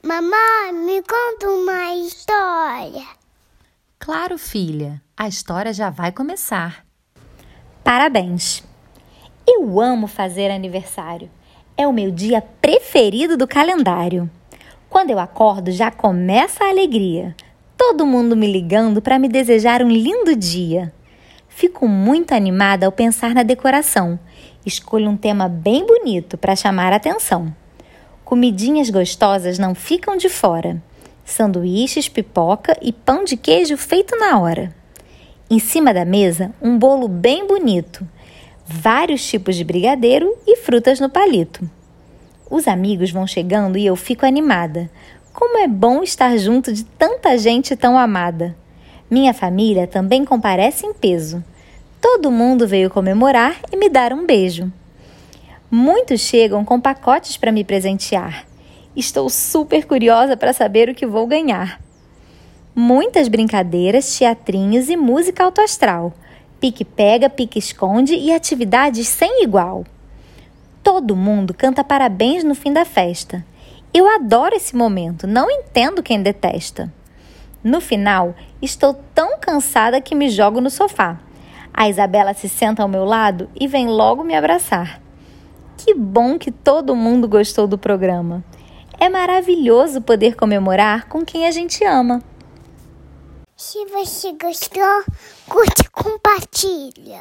Mamãe, me conta uma história. Claro, filha, a história já vai começar. Parabéns! Eu amo fazer aniversário. É o meu dia preferido do calendário. Quando eu acordo, já começa a alegria. Todo mundo me ligando para me desejar um lindo dia. Fico muito animada ao pensar na decoração. Escolho um tema bem bonito para chamar a atenção. Comidinhas gostosas não ficam de fora. Sanduíches, pipoca e pão de queijo feito na hora. Em cima da mesa, um bolo bem bonito, vários tipos de brigadeiro e frutas no palito. Os amigos vão chegando e eu fico animada. Como é bom estar junto de tanta gente tão amada. Minha família também comparece em peso. Todo mundo veio comemorar e me dar um beijo. Muitos chegam com pacotes para me presentear. Estou super curiosa para saber o que vou ganhar. Muitas brincadeiras, teatrinhos e música autoastral. Pique-pega, pique-esconde e atividades sem igual. Todo mundo canta parabéns no fim da festa. Eu adoro esse momento, não entendo quem detesta. No final, estou tão cansada que me jogo no sofá. A Isabela se senta ao meu lado e vem logo me abraçar. Que bom que todo mundo gostou do programa. É maravilhoso poder comemorar com quem a gente ama. Se você gostou, curte e compartilha.